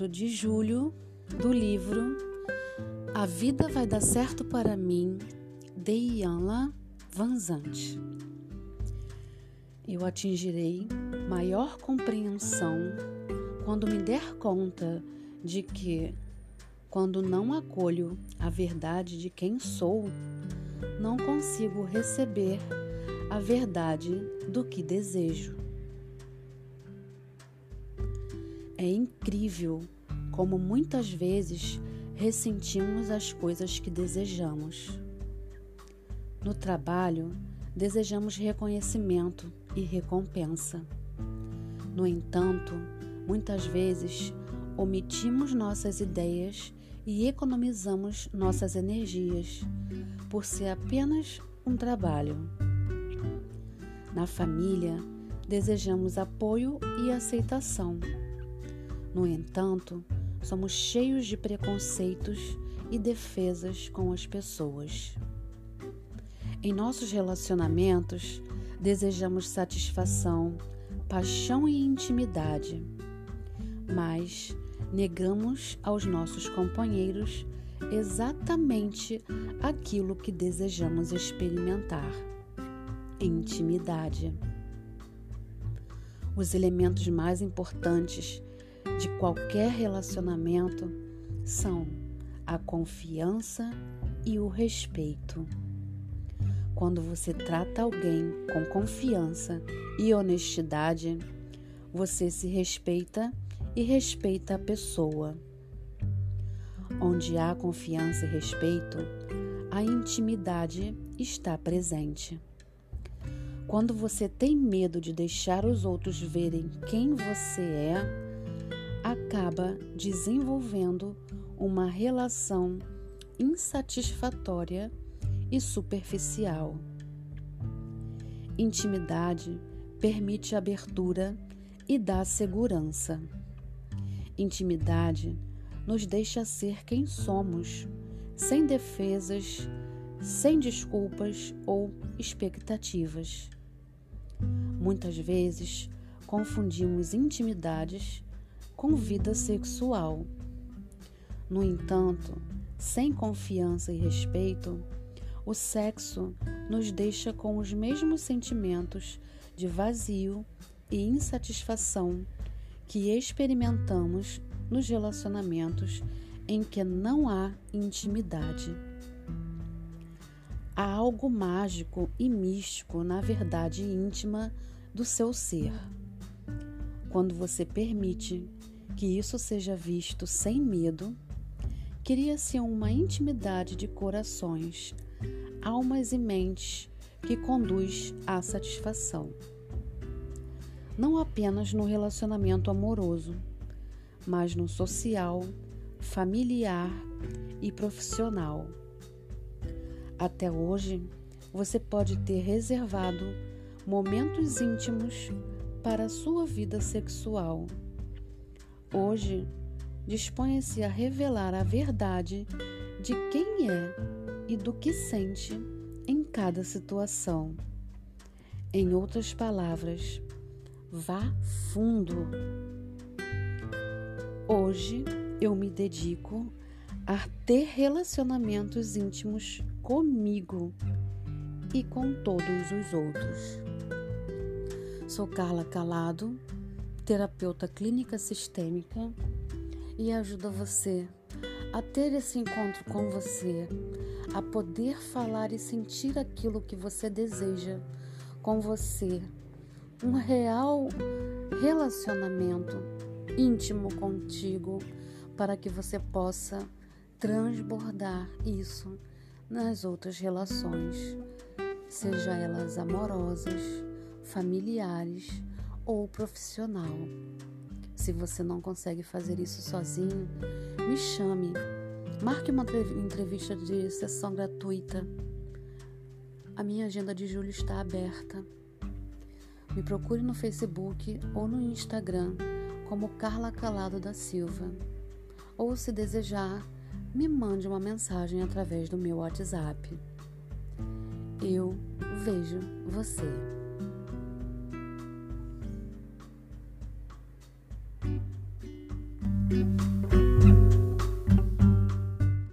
4 de julho do livro A Vida Vai Dar Certo para Mim, de Ianla Vanzante. Eu atingirei maior compreensão quando me der conta de que, quando não acolho a verdade de quem sou, não consigo receber a verdade do que desejo. É incrível como muitas vezes ressentimos as coisas que desejamos. No trabalho, desejamos reconhecimento e recompensa. No entanto, muitas vezes omitimos nossas ideias e economizamos nossas energias por ser apenas um trabalho. Na família, desejamos apoio e aceitação. No entanto, somos cheios de preconceitos e defesas com as pessoas. Em nossos relacionamentos, desejamos satisfação, paixão e intimidade, mas negamos aos nossos companheiros exatamente aquilo que desejamos experimentar: intimidade. Os elementos mais importantes de qualquer relacionamento são a confiança e o respeito. Quando você trata alguém com confiança e honestidade, você se respeita e respeita a pessoa. Onde há confiança e respeito, a intimidade está presente. Quando você tem medo de deixar os outros verem quem você é, acaba desenvolvendo uma relação insatisfatória e superficial. Intimidade permite abertura e dá segurança. Intimidade nos deixa ser quem somos, sem defesas, sem desculpas ou expectativas. Muitas vezes confundimos intimidades com vida sexual. No entanto, sem confiança e respeito, o sexo nos deixa com os mesmos sentimentos de vazio e insatisfação que experimentamos nos relacionamentos em que não há intimidade. Há algo mágico e místico na verdade íntima do seu ser. Quando você permite que isso seja visto sem medo, cria-se uma intimidade de corações, almas e mentes que conduz à satisfação não apenas no relacionamento amoroso, mas no social, familiar e profissional. Até hoje, você pode ter reservado momentos íntimos para a sua vida sexual. Hoje, disponha-se a revelar a verdade de quem é e do que sente em cada situação. Em outras palavras, Vá fundo. Hoje eu me dedico a ter relacionamentos íntimos comigo e com todos os outros. Sou Carla Calado, terapeuta clínica sistêmica e ajudo você a ter esse encontro com você, a poder falar e sentir aquilo que você deseja com você. Um real relacionamento íntimo contigo para que você possa transbordar isso nas outras relações, seja elas amorosas, familiares ou profissional. Se você não consegue fazer isso sozinho, me chame. Marque uma entrevista de sessão gratuita. A minha agenda de julho está aberta. Me procure no Facebook ou no Instagram como Carla Calado da Silva. Ou, se desejar, me mande uma mensagem através do meu WhatsApp. Eu vejo você.